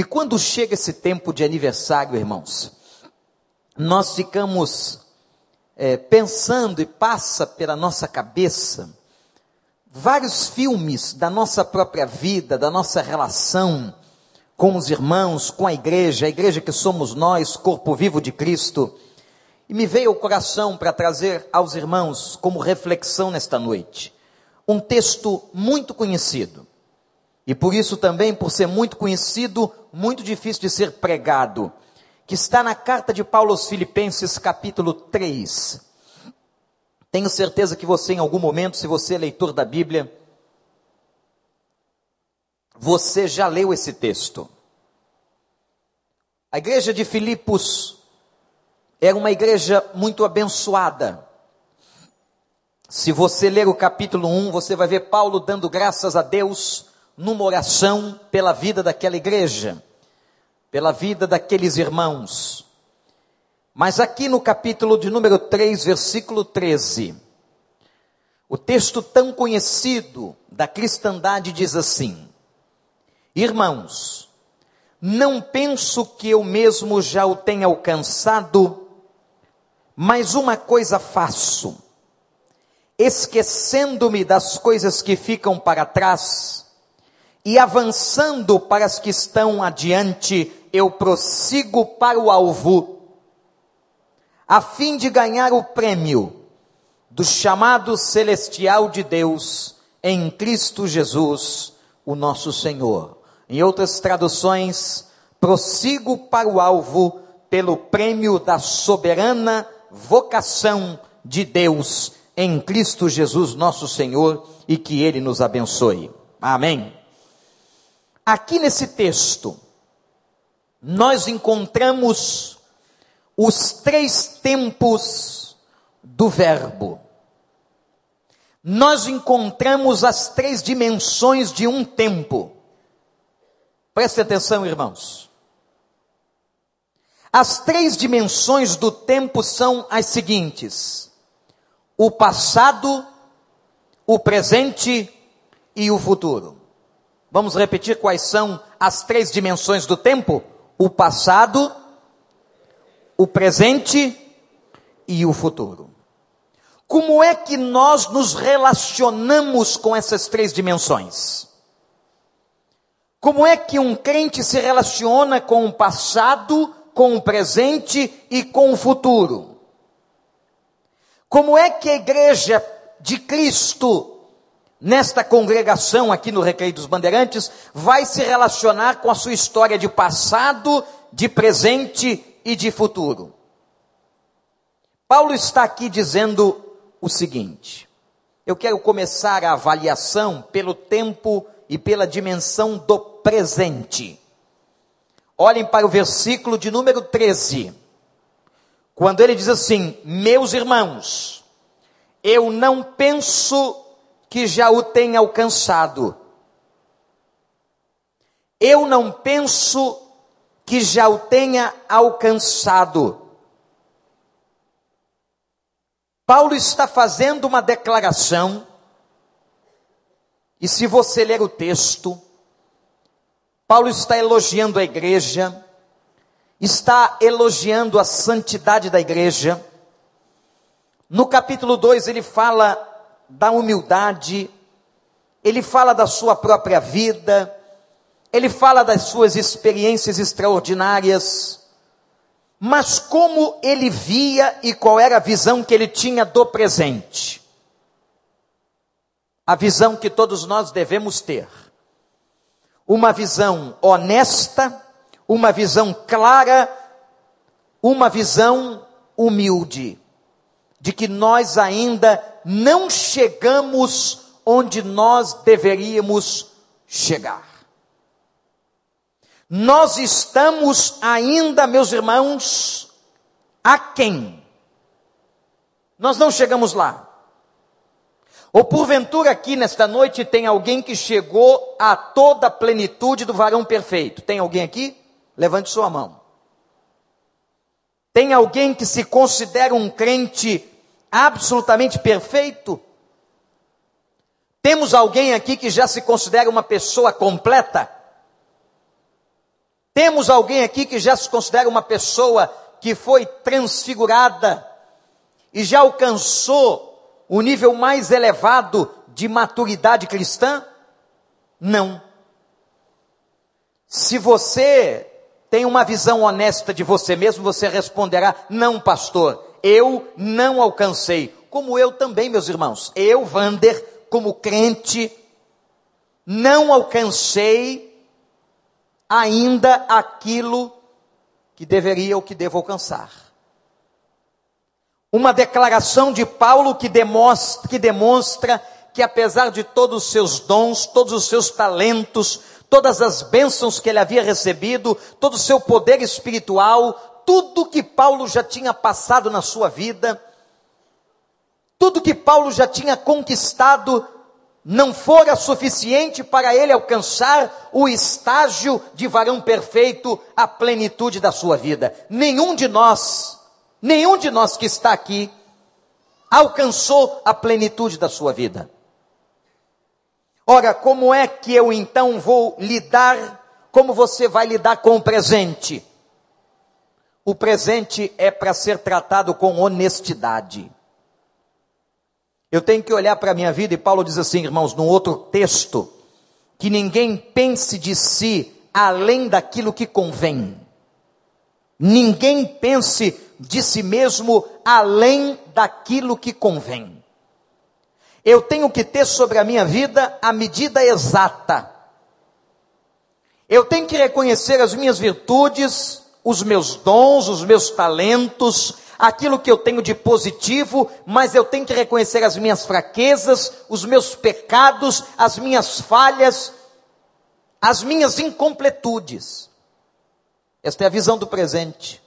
E quando chega esse tempo de aniversário, irmãos, nós ficamos é, pensando e passa pela nossa cabeça vários filmes da nossa própria vida, da nossa relação com os irmãos, com a igreja, a igreja que somos nós, corpo vivo de Cristo. E me veio ao coração para trazer aos irmãos como reflexão nesta noite um texto muito conhecido. E por isso também, por ser muito conhecido, muito difícil de ser pregado, que está na carta de Paulo aos Filipenses, capítulo 3. Tenho certeza que você, em algum momento, se você é leitor da Bíblia, você já leu esse texto. A igreja de Filipos era uma igreja muito abençoada. Se você ler o capítulo 1, você vai ver Paulo dando graças a Deus numa oração pela vida daquela igreja, pela vida daqueles irmãos. Mas aqui no capítulo de número 3, versículo 13, o texto tão conhecido da cristandade diz assim: Irmãos, não penso que eu mesmo já o tenha alcançado, mas uma coisa faço, esquecendo-me das coisas que ficam para trás e avançando para as que estão adiante, eu prossigo para o alvo a fim de ganhar o prêmio do chamado celestial de Deus em Cristo Jesus, o nosso Senhor. Em outras traduções, prossigo para o alvo pelo prêmio da soberana vocação de Deus em Cristo Jesus, nosso Senhor, e que Ele nos abençoe. Amém. Aqui nesse texto, nós encontramos os três tempos do Verbo. Nós encontramos as três dimensões de um tempo. Preste atenção, irmãos. As três dimensões do tempo são as seguintes: o passado, o presente e o futuro. Vamos repetir quais são as três dimensões do tempo? O passado, o presente e o futuro. Como é que nós nos relacionamos com essas três dimensões? Como é que um crente se relaciona com o passado, com o presente e com o futuro? Como é que a igreja de Cristo, nesta congregação aqui no Recreio dos Bandeirantes, vai se relacionar com a sua história de passado, de presente e de futuro. Paulo está aqui dizendo o seguinte: eu quero começar a avaliação pelo tempo e pela dimensão do presente. Olhem para o versículo de número 13. Quando ele diz assim: Meus irmãos, eu não penso que já o tenha alcançado. Eu não penso que já o tenha alcançado. Paulo está fazendo uma declaração, e se você ler o texto, Paulo está elogiando a igreja, está elogiando a santidade da igreja. No capítulo 2 ele fala da humildade, ele fala da sua própria vida, ele fala das suas experiências extraordinárias, mas como ele via e qual era a visão que ele tinha do presente. A visão que todos nós devemos ter. Uma visão honesta, uma visão clara, uma visão humilde, de que nós ainda não chegamos onde nós deveríamos chegar. Nós estamos ainda, meus irmãos, a quem? Nós não chegamos lá. Ou porventura aqui nesta noite tem alguém que chegou a toda a plenitude do varão perfeito. Tem alguém aqui? Levante sua mão. Tem alguém que se considera um crente absolutamente perfeito? Temos alguém aqui que já se considera uma pessoa completa? Temos alguém aqui que já se considera uma pessoa que foi transfigurada e já alcançou o nível mais elevado de maturidade cristã? Não. Se você tem uma visão honesta de você mesmo, você responderá: Não, pastor, eu não alcancei. Como eu também, meus irmãos. Eu, Vander, como crente, não alcancei ainda aquilo que deveria ou que devo alcançar. Uma declaração de Paulo que demonstra, que demonstra que apesar de todos os seus dons, todos os seus talentos, todas as bênçãos que ele havia recebido, todo o seu poder espiritual, tudo que Paulo já tinha passado na sua vida, tudo que Paulo já tinha conquistado, não fora suficiente para ele alcançar o estágio de varão perfeito, a plenitude da sua vida. Nenhum de nós, nenhum de nós que está aqui, alcançou a plenitude da sua vida. Ora, como é que eu então vou lidar? Como você vai lidar com o presente? O presente é para ser tratado com honestidade. Eu tenho que olhar para a minha vida, e Paulo diz assim, irmãos, num outro texto, que ninguém pense de si além daquilo que convém. Ninguém pense de si mesmo além daquilo que convém. Eu tenho que ter sobre a minha vida a medida exata. Eu tenho que reconhecer as minhas virtudes, os meus dons, os meus talentos, aquilo que eu tenho de positivo, mas eu tenho que reconhecer as minhas fraquezas, os meus pecados, as minhas falhas, as minhas incompletudes. Esta é a visão do presente.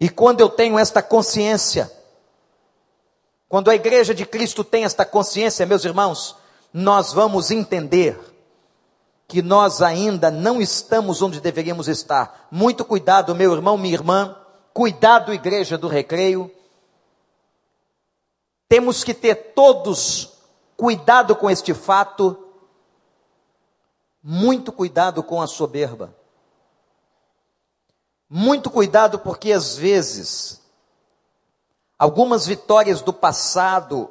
E quando eu tenho esta consciência, quando a igreja de Cristo tem esta consciência, meus irmãos, nós vamos entender que nós ainda não estamos onde deveríamos estar. Muito cuidado, meu irmão, minha irmã, cuidado, igreja do recreio. Temos que ter todos cuidado com este fato, muito cuidado com a soberba. Muito cuidado porque às vezes algumas vitórias do passado,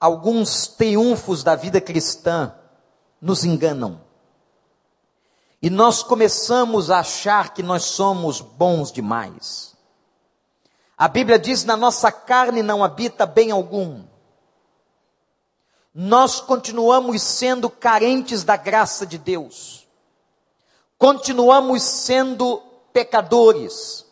alguns triunfos da vida cristã nos enganam. E nós começamos a achar que nós somos bons demais. A Bíblia diz: na nossa carne não habita bem algum. Nós continuamos sendo carentes da graça de Deus. Continuamos sendo pecadores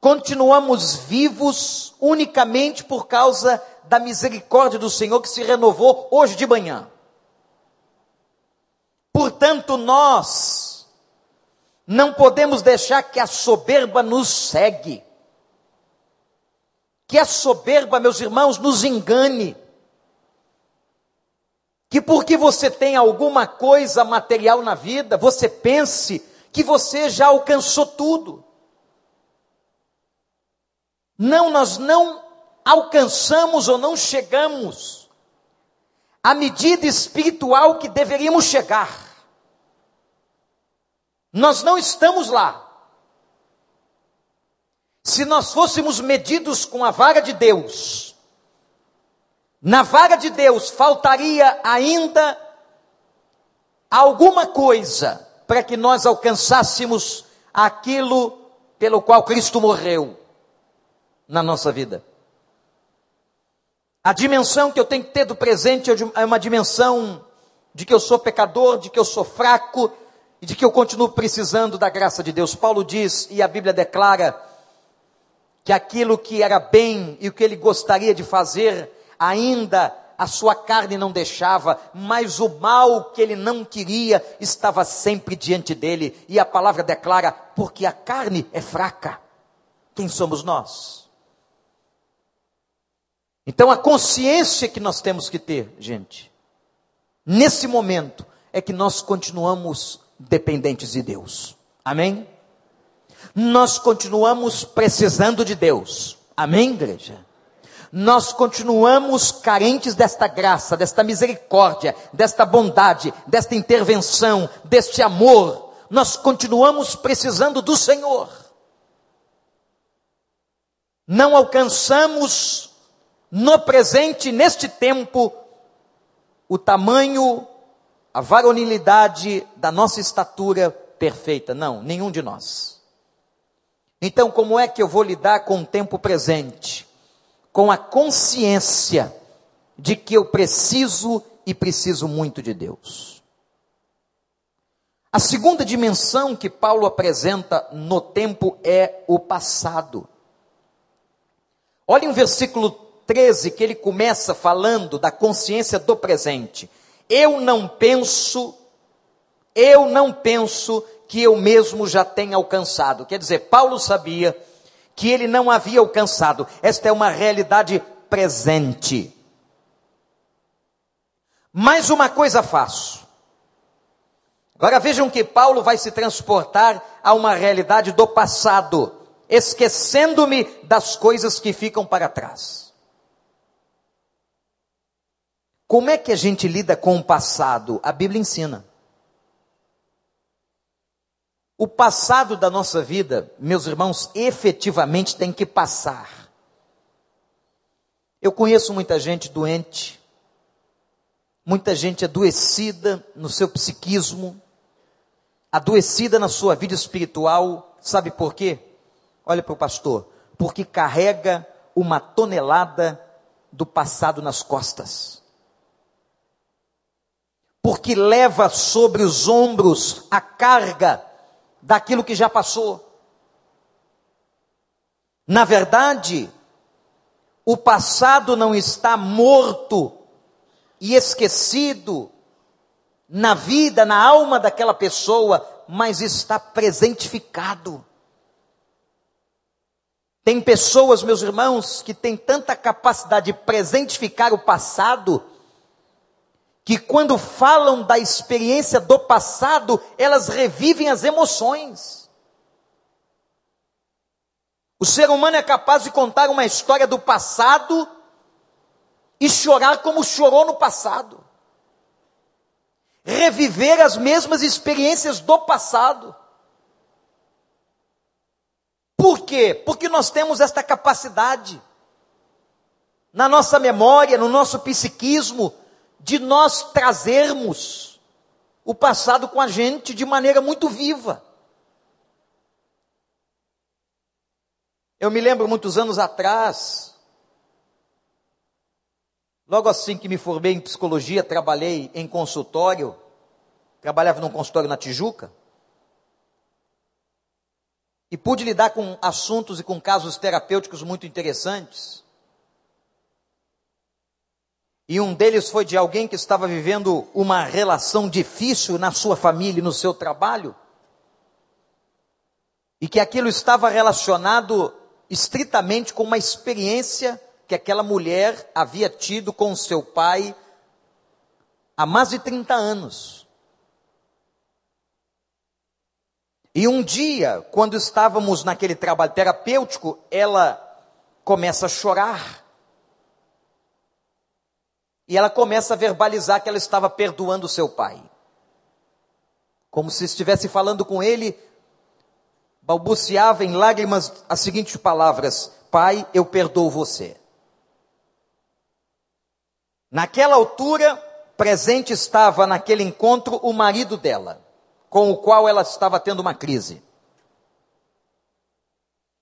continuamos vivos unicamente por causa da misericórdia do Senhor que se renovou hoje de manhã. Portanto, nós não podemos deixar que a soberba nos segue. Que a soberba, meus irmãos, nos engane. Que porque você tem alguma coisa material na vida, você pense que você já alcançou tudo. Não, nós não alcançamos ou não chegamos à medida espiritual que deveríamos chegar. Nós não estamos lá. Se nós fôssemos medidos com a vara de Deus, na vara de Deus faltaria ainda alguma coisa para que nós alcançássemos aquilo pelo qual Cristo morreu na nossa vida. A dimensão que eu tenho que ter do presente é uma dimensão de que eu sou pecador, de que eu sou fraco e de que eu continuo precisando da graça de Deus. Paulo diz, e a Bíblia declara, que aquilo que era bem e o que ele gostaria de fazer, ainda a sua carne não deixava, mas o mal que ele não queria estava sempre diante dele. E a palavra declara, porque a carne é fraca. Quem somos nós? Então a consciência que nós temos que ter, gente, nesse momento, é que nós continuamos dependentes de Deus. Amém? Nós continuamos precisando de Deus. Amém, igreja? Nós continuamos carentes desta graça, desta misericórdia, desta bondade, desta intervenção, deste amor, nós continuamos precisando do Senhor. Não alcançamos no presente, neste tempo, o tamanho, a varonilidade da nossa estatura perfeita. Não, nenhum de nós. Então, como é que eu vou lidar com o tempo presente? Com a consciência de que eu preciso e preciso muito de Deus. A segunda dimensão que Paulo apresenta no tempo é o passado. Olhem o versículo 13 que ele começa falando da consciência do presente. Eu não penso, eu não penso que eu mesmo já tenha alcançado. Quer dizer, Paulo sabia que ele não havia alcançado. Esta é uma realidade presente. Mais uma coisa faço. Agora vejam que Paulo vai se transportar a uma realidade do passado, esquecendo-me das coisas que ficam para trás. Como é que a gente lida com o passado? A Bíblia ensina. O passado da nossa vida, meus irmãos, efetivamente tem que passar. Eu conheço muita gente doente, muita gente adoecida no seu psiquismo, adoecida na sua vida espiritual, sabe por quê? Olha para o pastor, porque carrega uma tonelada do passado nas costas. Porque leva sobre os ombros a carga daquilo que já passou. Na verdade, o passado não está morto e esquecido na vida, na alma daquela pessoa, mas está presentificado. Tem pessoas, meus irmãos, que têm tanta capacidade de presentificar o passado, que quando falam da experiência do passado, elas revivem as emoções. O ser humano é capaz de contar uma história do passado e chorar como chorou no passado. Reviver as mesmas experiências do passado. Por quê? Porque nós temos esta capacidade na nossa memória, no nosso psiquismo, de nós trazermos o passado com a gente de maneira muito viva. Eu me lembro muitos anos atrás, Logo assim que me formei em psicologia, trabalhei em consultório, trabalhava num consultório na Tijuca, e pude lidar com assuntos e com casos terapêuticos muito interessantes. E um deles foi de alguém que estava vivendo uma relação difícil na sua família e no seu trabalho, e que aquilo estava relacionado estritamente com uma experiência que aquela mulher havia tido com seu pai há mais de 30 anos. E um dia, quando estávamos naquele trabalho terapêutico, ela começa a chorar. E ela começa a verbalizar que ela estava perdoando seu pai. Como se estivesse falando com ele, balbuciava em lágrimas as seguintes palavras: Pai, eu perdoo você. Naquela altura, presente estava naquele encontro o marido dela, com o qual ela estava tendo uma crise.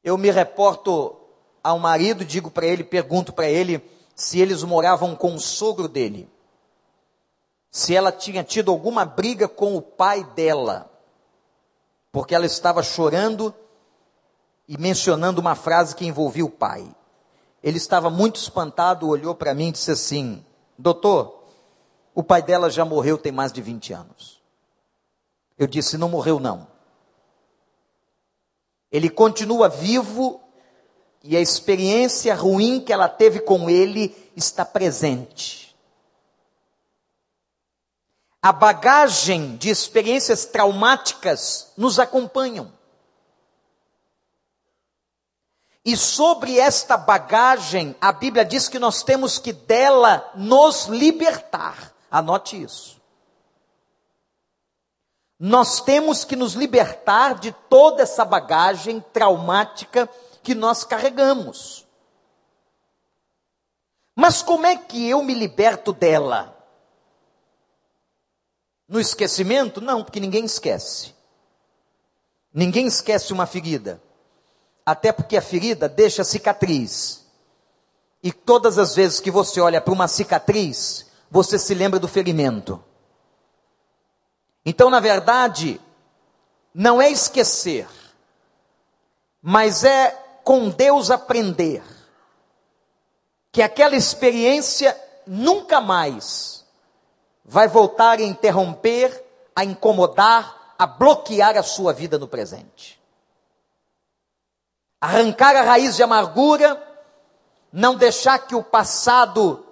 Eu me reporto ao marido, digo para ele, pergunto para ele se eles moravam com o sogro dele. Se ela tinha tido alguma briga com o pai dela, porque ela estava chorando e mencionando uma frase que envolvia o pai. Ele estava muito espantado, olhou para mim e disse assim: Doutor, o pai dela já morreu tem mais de 20 anos. Eu disse: Não morreu, não. Ele continua vivo e a experiência ruim que ela teve com ele está presente. A bagagem de experiências traumáticas nos acompanham. E sobre esta bagagem, a Bíblia diz que nós temos que dela nos libertar. Anote isso. Nós temos que nos libertar de toda essa bagagem traumática que nós carregamos. Mas como é que eu me liberto dela? No esquecimento? Não, porque ninguém esquece. Ninguém esquece uma ferida. Até porque a ferida deixa cicatriz. E todas as vezes que você olha para uma cicatriz, você se lembra do ferimento. Então, na verdade, não é esquecer, mas é com Deus aprender que aquela experiência nunca mais vai voltar a interromper, a incomodar, a bloquear a sua vida no presente. Arrancar a raiz de amargura, não deixar que o passado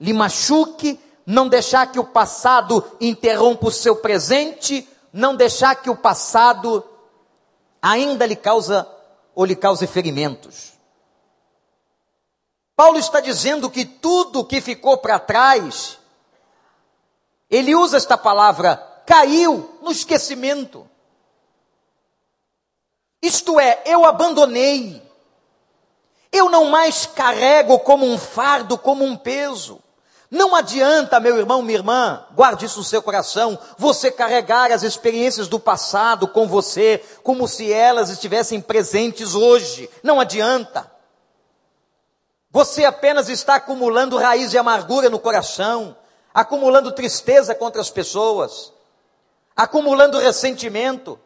lhe machuque, não deixar que o passado interrompa o seu presente, não deixar que o passado ainda lhe causa ou lhe cause ferimentos. Paulo está dizendo que tudo que ficou para trás, ele usa esta palavra, caiu no esquecimento. Isto é, eu abandonei. Eu não mais carrego como um fardo, como um peso. Não adianta, meu irmão, minha irmã, guarde isso no seu coração, você carregar as experiências do passado com você, como se elas estivessem presentes hoje. Não adianta. Você apenas está acumulando raiz de amargura no coração, acumulando tristeza contra as pessoas, acumulando ressentimento.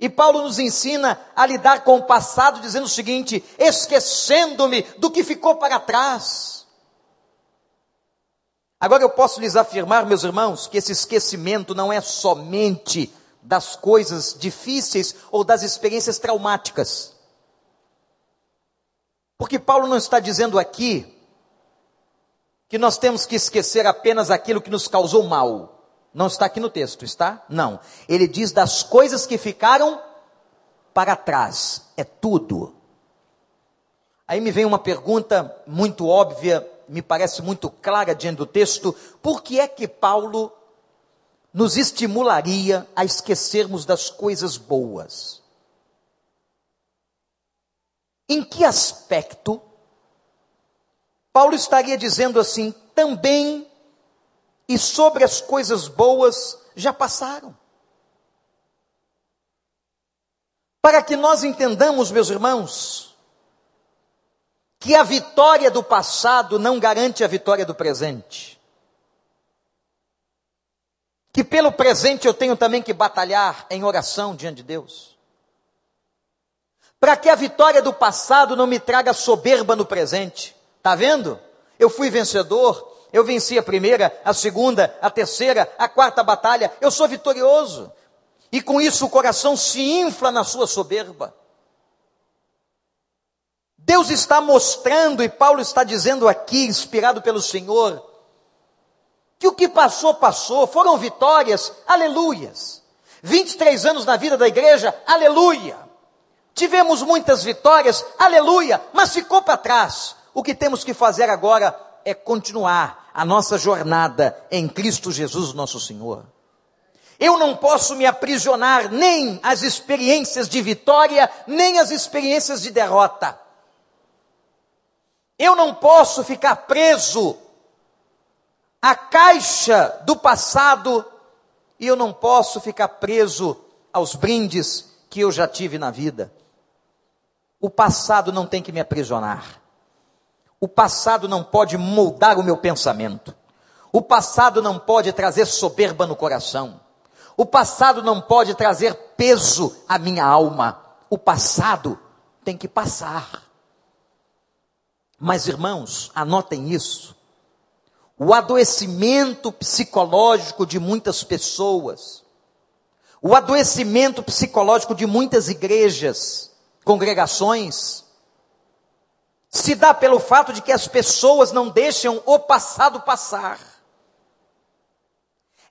E Paulo nos ensina a lidar com o passado, dizendo o seguinte: esquecendo-me do que ficou para trás Agora eu posso lhes afirmar, meus irmãos, que esse esquecimento não é somente das coisas difíceis ou das experiências traumáticas. Porque Paulo não está dizendo aqui que nós temos que esquecer apenas aquilo que nos causou mal. Não está aqui no texto, está? Não. Ele diz das coisas que ficaram para trás. É tudo. Aí me vem uma pergunta muito óbvia me parece muito clara diante do texto, por que é que Paulo nos estimularia a esquecermos das coisas boas? Em que aspecto Paulo estaria dizendo assim, também e sobre as coisas boas já passaram? Para que nós entendamos, meus irmãos, que a vitória do passado não garante a vitória do presente. Que pelo presente eu tenho também que batalhar em oração diante de Deus. Para que a vitória do passado não me traga soberba no presente. Tá vendo? Eu fui vencedor, eu venci a primeira, a segunda, a terceira, a quarta batalha, eu sou vitorioso. E com isso o coração se infla na sua soberba. Deus está mostrando, e Paulo está dizendo aqui, inspirado pelo Senhor, que o que passou, passou, foram vitórias, aleluias. 23 anos na vida da igreja, aleluia. Tivemos muitas vitórias, aleluia, mas ficou para trás. O que temos que fazer agora é continuar a nossa jornada em Cristo Jesus, nosso Senhor. Eu não posso me aprisionar nem às experiências de vitória, nem às experiências de derrota. Eu não posso ficar preso à caixa do passado e eu não posso ficar preso aos brindes que eu já tive na vida. O passado não tem que me aprisionar. O passado não pode moldar o meu pensamento. O passado não pode trazer soberba no coração. O passado não pode trazer peso à minha alma. O passado tem que passar. Mas, irmãos, anotem isso. O adoecimento psicológico de muitas pessoas, o adoecimento psicológico de muitas igrejas, congregações, se dá pelo fato de que as pessoas não deixam o passado passar.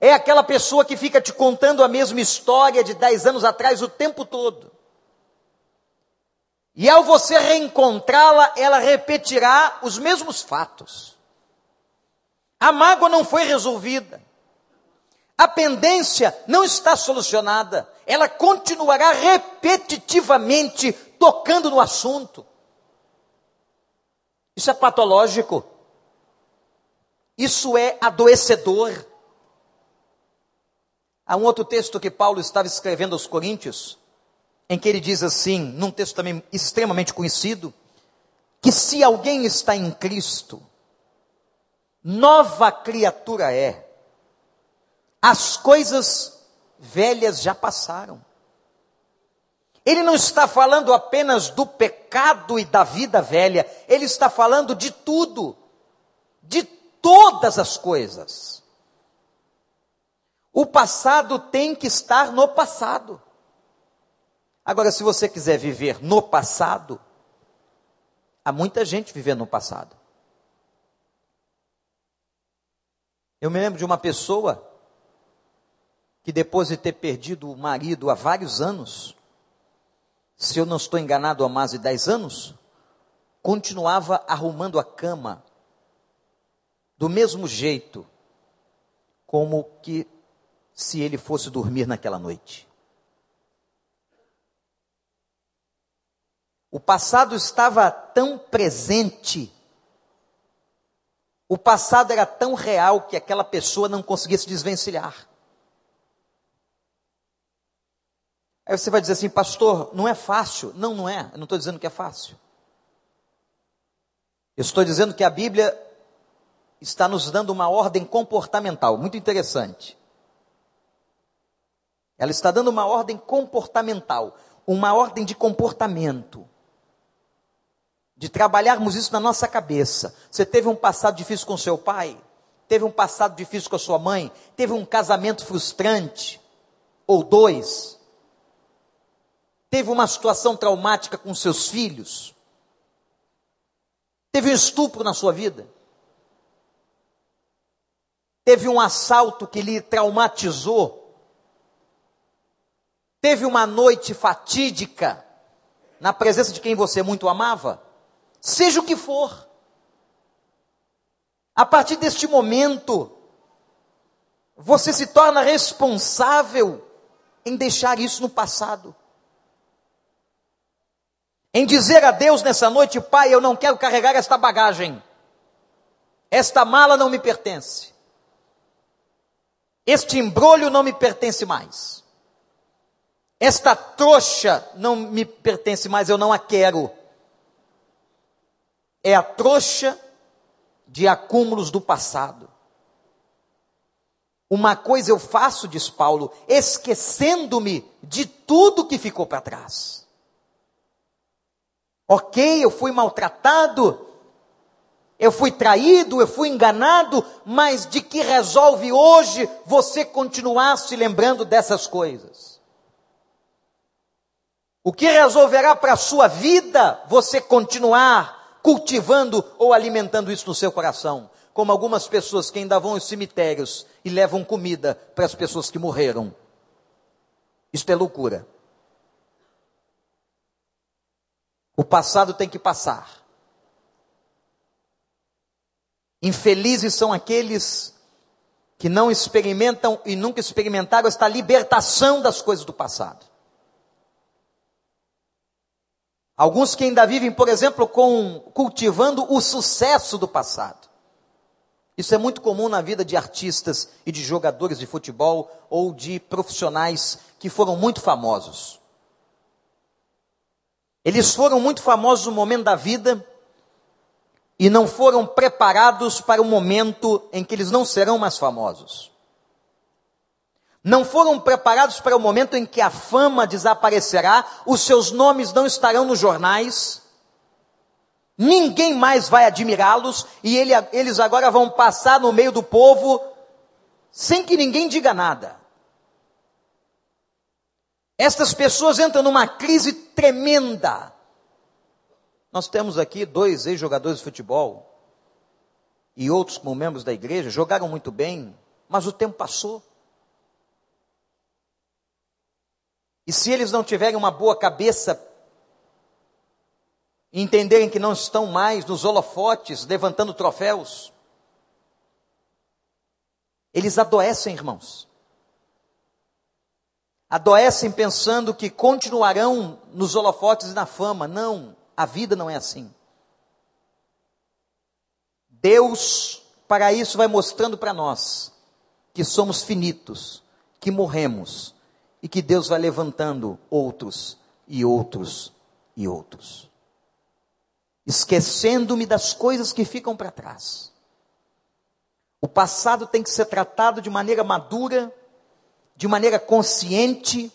É aquela pessoa que fica te contando a mesma história de dez anos atrás o tempo todo. E ao você reencontrá-la, ela repetirá os mesmos fatos. A mágoa não foi resolvida. A pendência não está solucionada, ela continuará repetitivamente tocando no assunto. Isso é patológico. Isso é adoecedor. Há um outro texto que Paulo estava escrevendo aos Coríntios, em que ele diz assim, num texto também extremamente conhecido, que se alguém está em Cristo, nova criatura é. As coisas velhas já passaram. Ele não está falando apenas do pecado e da vida velha, ele está falando de tudo, de todas as coisas. O passado tem que estar no passado. Agora, se você quiser viver no passado, há muita gente vivendo no passado. Eu me lembro de uma pessoa que depois de ter perdido o marido há vários anos, se eu não estou enganado há mais de 10 anos, continuava arrumando a cama do mesmo jeito como que se ele fosse dormir naquela noite. O passado estava tão presente, o passado era tão real que aquela pessoa não conseguia se desvencilhar. Aí você vai dizer assim, pastor, não é fácil. Não, não é. Eu não estou dizendo que é fácil. Eu estou dizendo que a Bíblia está nos dando uma ordem comportamental, muito interessante. Ela está dando uma ordem comportamental, uma ordem de comportamento de trabalharmos isso na nossa cabeça. Você teve um passado difícil com seu pai? Teve um passado difícil com a sua mãe? Teve um casamento frustrante? Ou dois? Teve uma situação traumática com seus filhos? Teve um estupro na sua vida? Teve um assalto que lhe traumatizou? Teve uma noite fatídica na presença de quem você muito amava? Seja o que for. A partir deste momento, você se torna responsável em deixar isso no passado. Em dizer a Deus nessa noite, Pai, eu não quero carregar esta bagagem. Esta mala não me pertence. Este embrulho não me pertence mais. Esta trouxa não me pertence mais, eu não a quero é a trouxa de acúmulos do passado. Uma coisa eu faço, diz Paulo, esquecendo-me de tudo que ficou para trás. Ok, eu fui maltratado, eu fui traído, eu fui enganado, mas de que resolve hoje você continuar se lembrando dessas coisas? O que resolverá para a sua vida você continuar cultivando ou alimentando isso no seu coração. Como algumas pessoas que ainda vão aos cemitérios e levam comida para as pessoas que morreram. Isto é loucura. O passado tem que passar. Infelizes são aqueles que não experimentam e nunca experimentaram esta libertação das coisas do passado. Alguns que ainda vivem, por exemplo, com cultivando o sucesso do passado. Isso é muito comum na vida de artistas e de jogadores de futebol ou de profissionais que foram muito famosos. Eles foram muito famosos no momento da vida e não foram preparados para o momento em que eles não serão mais famosos não foram preparados para o momento em que a fama desaparecerá, os seus nomes não estarão nos jornais, ninguém mais vai admirá-los, e ele, eles agora vão passar no meio do povo sem que ninguém diga nada. Estas pessoas entram numa crise tremenda. Nós temos aqui dois ex-jogadores de futebol e outros como membros da igreja, jogaram muito bem, mas o tempo passou. E se eles não tiverem uma boa cabeça, entenderem que não estão mais nos holofotes levantando troféus, eles adoecem, irmãos. adoecem pensando que continuarão nos holofotes e na fama. Não, a vida não é assim. Deus, para isso, vai mostrando para nós que somos finitos, que morremos e que Deus vai levantando outros e outros e outros. Esquecendo-me das coisas que ficam para trás. O passado tem que ser tratado de maneira madura, de maneira consciente,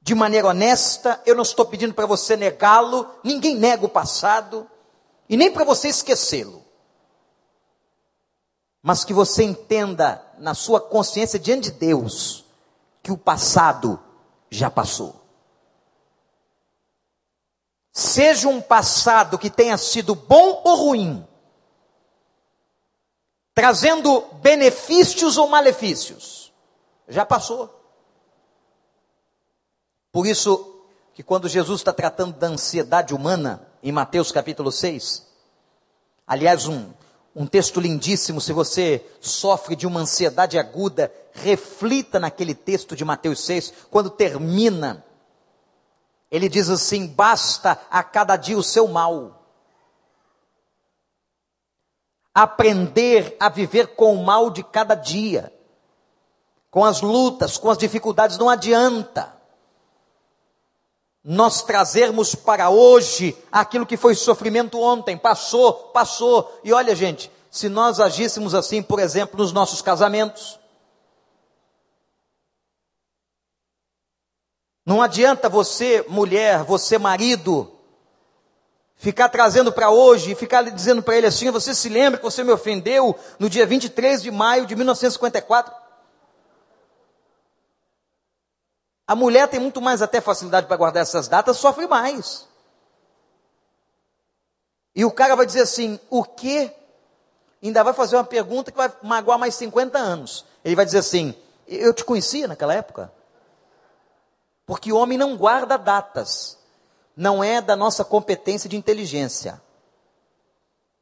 de maneira honesta. Eu não estou pedindo para você negá-lo, ninguém nega o passado, e nem para você esquecê-lo. Mas que você entenda na sua consciência diante de Deus que o passado já passou. Seja um passado que tenha sido bom ou ruim, trazendo benefícios ou malefícios, já passou. Por isso que quando Jesus está tratando da ansiedade humana, em Mateus capítulo 6, aliás, um, um texto lindíssimo, se você sofre de uma ansiedade aguda, reflita naquele texto de Mateus 6, quando termina. Ele diz assim: basta a cada dia o seu mal. Aprender a viver com o mal de cada dia, com as lutas, com as dificuldades, não adianta nós trazermos para hoje aquilo que foi sofrimento ontem, passou, passou. E olha, gente, se nós agíssemos assim, por exemplo, nos nossos casamentos, não adianta você, mulher, você, marido, ficar trazendo para hoje e ficar dizendo para ele assim: você se lembra que você me ofendeu no dia 23 de maio de 1954? A mulher tem muito mais até facilidade para guardar essas datas, sofre mais. E o cara vai dizer assim: o que? Ainda vai fazer uma pergunta que vai magoar mais 50 anos. Ele vai dizer assim: eu te conhecia naquela época? Porque homem não guarda datas. Não é da nossa competência de inteligência.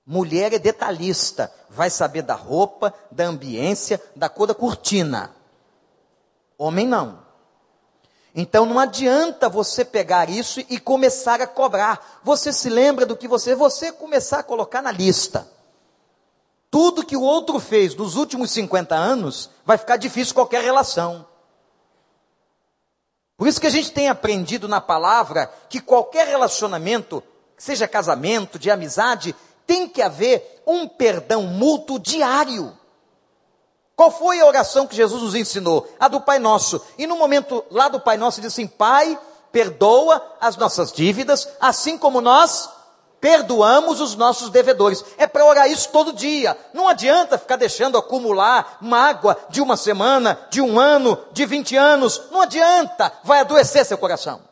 Mulher é detalhista, vai saber da roupa, da ambiência, da cor da cortina. Homem não. Então não adianta você pegar isso e começar a cobrar. Você se lembra do que você, você começar a colocar na lista. Tudo que o outro fez nos últimos 50 anos, vai ficar difícil qualquer relação. Por isso que a gente tem aprendido na palavra que qualquer relacionamento, seja casamento, de amizade, tem que haver um perdão mútuo diário. Qual foi a oração que Jesus nos ensinou? A do Pai Nosso. E no momento lá do Pai Nosso, diz assim: Pai, perdoa as nossas dívidas, assim como nós perdoamos os nossos devedores. É para orar isso todo dia. Não adianta ficar deixando acumular mágoa de uma semana, de um ano, de vinte anos. Não adianta. Vai adoecer seu coração.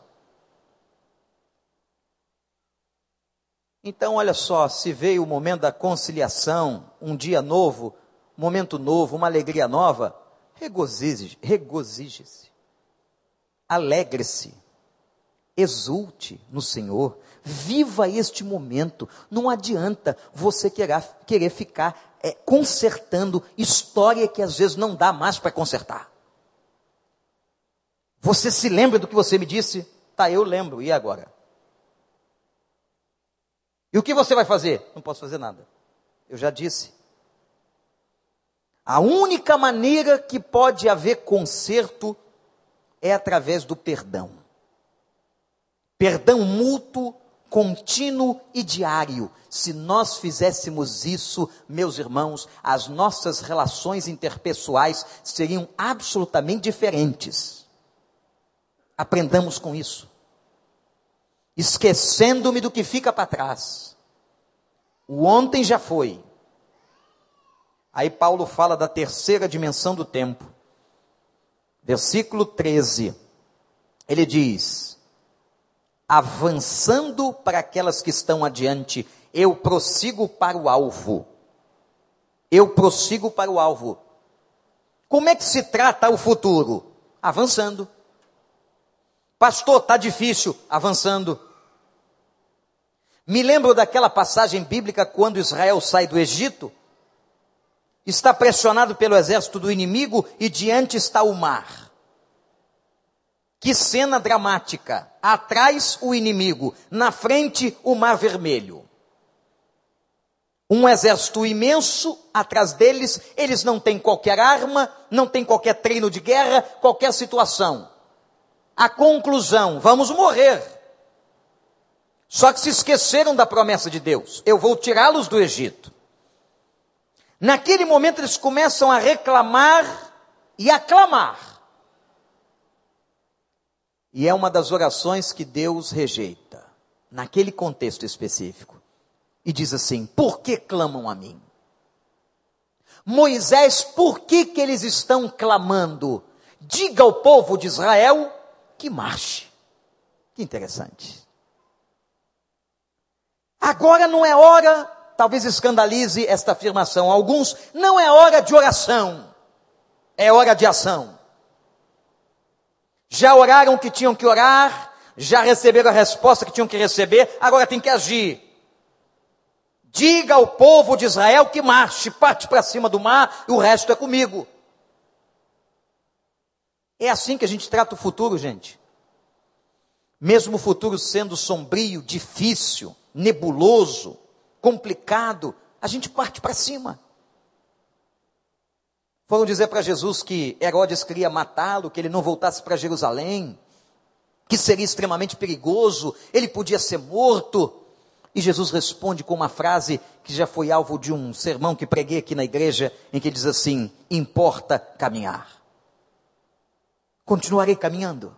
Então, olha só, se veio o momento da conciliação, um dia novo, momento novo, uma alegria nova, regozije-se, regozije-se, alegre-se, exulte no Senhor, viva este momento. Não adianta você querer, querer ficar é, consertando história que às vezes não dá mais para consertar. Você se lembra do que você me disse? Tá, eu lembro, e agora? E o que você vai fazer? Não posso fazer nada. Eu já disse. A única maneira que pode haver conserto é através do perdão. Perdão mútuo, contínuo e diário. Se nós fizéssemos isso, meus irmãos, as nossas relações interpessoais seriam absolutamente diferentes. Aprendamos com isso. Esquecendo-me do que fica para trás. O ontem já foi, Aí Paulo fala da terceira dimensão do tempo. Versículo 13. Ele diz: Avançando para aquelas que estão adiante, eu prossigo para o alvo. Eu prossigo para o alvo. Como é que se trata o futuro? Avançando. Pastor, está difícil. Avançando. Me lembro daquela passagem bíblica quando Israel sai do Egito está pressionado pelo exército do inimigo e diante está o mar. Que cena dramática! Atrás o inimigo, na frente o mar vermelho. Um exército imenso atrás deles, eles não têm qualquer arma, não têm qualquer treino de guerra, qualquer situação. A conclusão: vamos morrer. Só que se esqueceram da promessa de Deus: eu vou tirá-los do Egito. Naquele momento eles começam a reclamar e a clamar. E é uma das orações que Deus rejeita, naquele contexto específico. E diz assim: Por que clamam a mim? Moisés, por que, que eles estão clamando? Diga ao povo de Israel que marche. Que interessante. Agora não é hora, talvez escandalize esta afirmação alguns, não é hora de oração, é hora de ação. Já oraram que tinham que orar, já receberam a resposta que tinham que receber, agora tem que agir. Diga ao povo de Israel que marche, parte para cima do mar e o resto é comigo. É assim que a gente trata o futuro, gente. Mesmo o futuro sendo sombrio, difícil, nebuloso, complicado, a gente parte para cima. Foram dizer para Jesus que Herodes queria matá-lo, que ele não voltasse para Jerusalém, que seria extremamente perigoso, ele podia ser morto. E Jesus responde com uma frase que já foi alvo de um sermão que preguei aqui na igreja, em que diz assim: importa caminhar. Continuarei caminhando.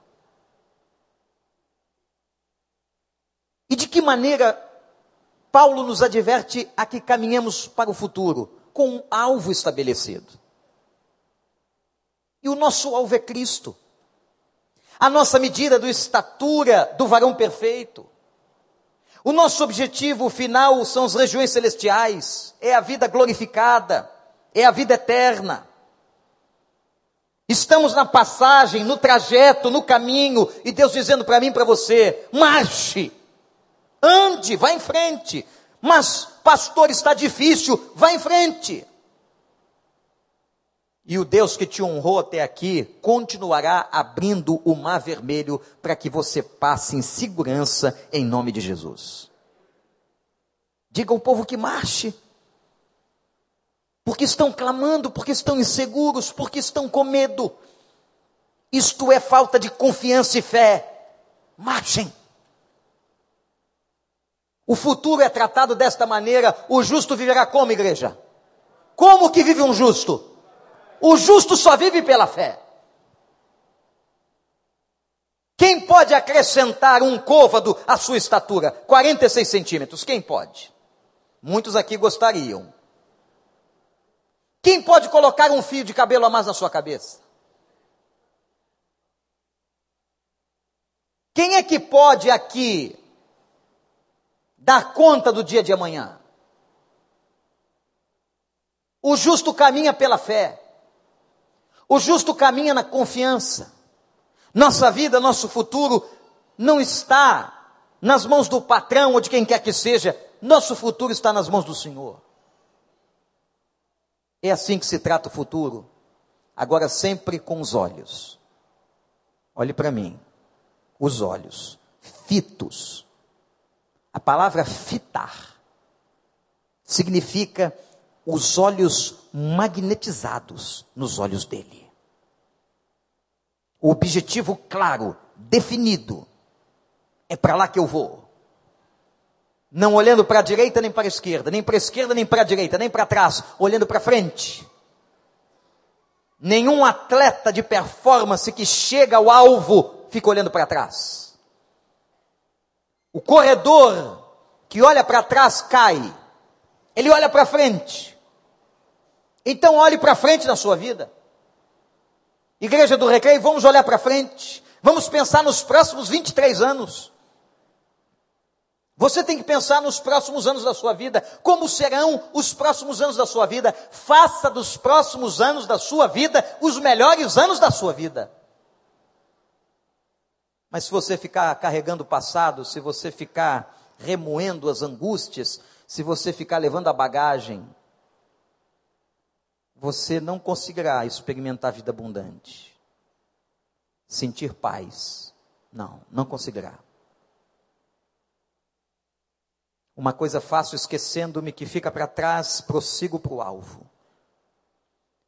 E de que maneira Paulo nos adverte a que caminhemos para o futuro? Com um alvo estabelecido. E o nosso alvo é Cristo. A nossa medida do estatura do varão perfeito. O nosso objetivo final são as regiões celestiais, é a vida glorificada, é a vida eterna. Estamos na passagem, no trajeto, no caminho, e Deus dizendo para mim para você: marche, ande, vá em frente. Mas, pastor, está difícil, vá em frente. E o Deus que te honrou até aqui continuará abrindo o mar vermelho para que você passe em segurança em nome de Jesus. Diga ao povo que marche. Porque estão clamando, porque estão inseguros, porque estão com medo. Isto é falta de confiança e fé. Marchem. O futuro é tratado desta maneira. O justo viverá como, igreja? Como que vive um justo? O justo só vive pela fé. Quem pode acrescentar um côvado à sua estatura? 46 centímetros. Quem pode? Muitos aqui gostariam. Quem pode colocar um fio de cabelo a mais na sua cabeça? Quem é que pode aqui dar conta do dia de amanhã? O justo caminha pela fé. O justo caminha na confiança. Nossa vida, nosso futuro não está nas mãos do patrão ou de quem quer que seja. Nosso futuro está nas mãos do Senhor. É assim que se trata o futuro. Agora, sempre com os olhos. Olhe para mim. Os olhos. Fitos. A palavra fitar significa os olhos magnetizados nos olhos dele. O objetivo claro, definido, é para lá que eu vou. Não olhando para a direita nem para a esquerda, nem para a esquerda nem para a direita, nem para trás, olhando para frente. Nenhum atleta de performance que chega ao alvo fica olhando para trás. O corredor que olha para trás cai. Ele olha para frente. Então olhe para frente na sua vida. Igreja do Recreio, vamos olhar para frente. Vamos pensar nos próximos 23 anos. Você tem que pensar nos próximos anos da sua vida. Como serão os próximos anos da sua vida? Faça dos próximos anos da sua vida os melhores anos da sua vida. Mas se você ficar carregando o passado, se você ficar remoendo as angústias, se você ficar levando a bagagem, você não conseguirá experimentar vida abundante. sentir paz. Não, não conseguirá. Uma coisa faço esquecendo-me que fica para trás, prossigo para o alvo.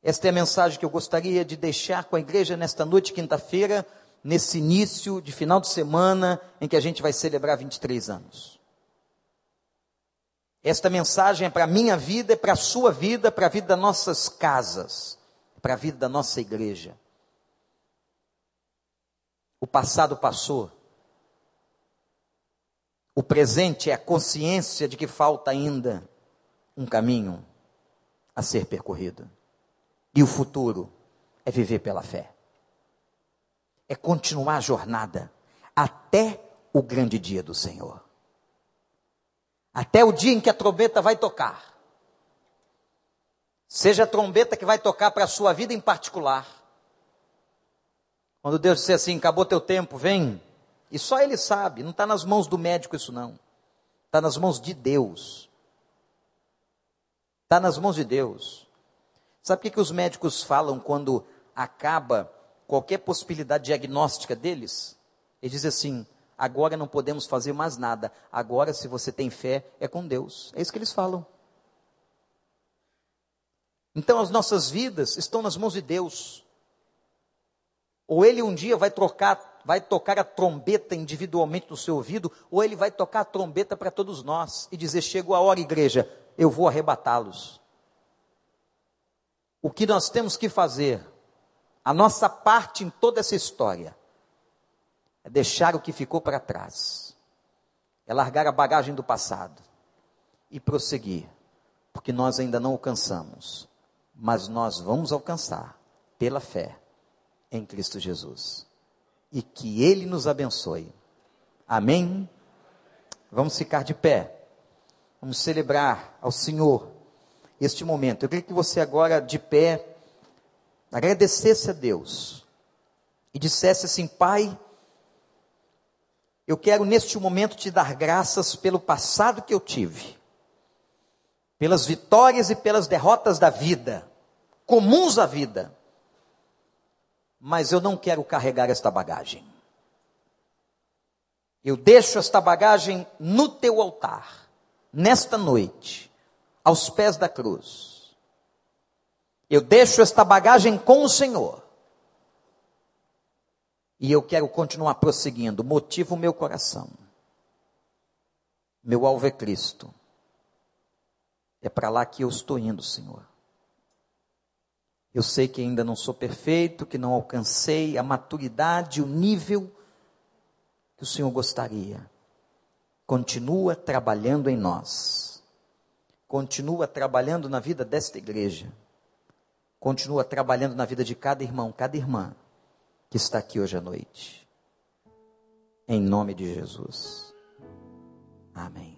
Esta é a mensagem que eu gostaria de deixar com a igreja nesta noite, quinta-feira, nesse início de final de semana em que a gente vai celebrar 23 anos. Esta mensagem é para a minha vida, é para a sua vida, para a vida das nossas casas, para a vida da nossa igreja. O passado passou. O presente é a consciência de que falta ainda um caminho a ser percorrido. E o futuro é viver pela fé. É continuar a jornada até o grande dia do Senhor. Até o dia em que a trombeta vai tocar. Seja a trombeta que vai tocar para a sua vida em particular. Quando Deus disser assim: acabou teu tempo, vem, e só ele sabe, não está nas mãos do médico isso não. Está nas mãos de Deus. Está nas mãos de Deus. Sabe o que, que os médicos falam quando acaba qualquer possibilidade diagnóstica deles? Eles dizem assim: agora não podemos fazer mais nada. Agora, se você tem fé, é com Deus. É isso que eles falam. Então, as nossas vidas estão nas mãos de Deus. Ou Ele um dia vai trocar vai tocar a trombeta individualmente no seu ouvido, ou ele vai tocar a trombeta para todos nós e dizer: Chegou a hora, igreja, eu vou arrebatá-los. O que nós temos que fazer, a nossa parte em toda essa história, é deixar o que ficou para trás, é largar a bagagem do passado e prosseguir, porque nós ainda não alcançamos, mas nós vamos alcançar pela fé em Cristo Jesus e que Ele nos abençoe. Amém? Vamos ficar de pé. Vamos celebrar ao Senhor este momento. Eu queria que você agora, de pé, agradecesse a Deus e dissesse assim: Pai, eu quero neste momento te dar graças pelo passado que eu tive, pelas vitórias e pelas derrotas da vida, comuns à vida mas eu não quero carregar esta bagagem. Eu deixo esta bagagem no teu altar, nesta noite, aos pés da cruz. Eu deixo esta bagagem com o Senhor. E eu quero continuar prosseguindo. Motiva o meu coração. Meu alvo é Cristo. É para lá que eu estou indo, Senhor. Eu sei que ainda não sou perfeito, que não alcancei a maturidade, o nível que o Senhor gostaria. Continua trabalhando em nós. Continua trabalhando na vida desta igreja. Continua trabalhando na vida de cada irmão, cada irmã que está aqui hoje à noite. Em nome de Jesus. Amém.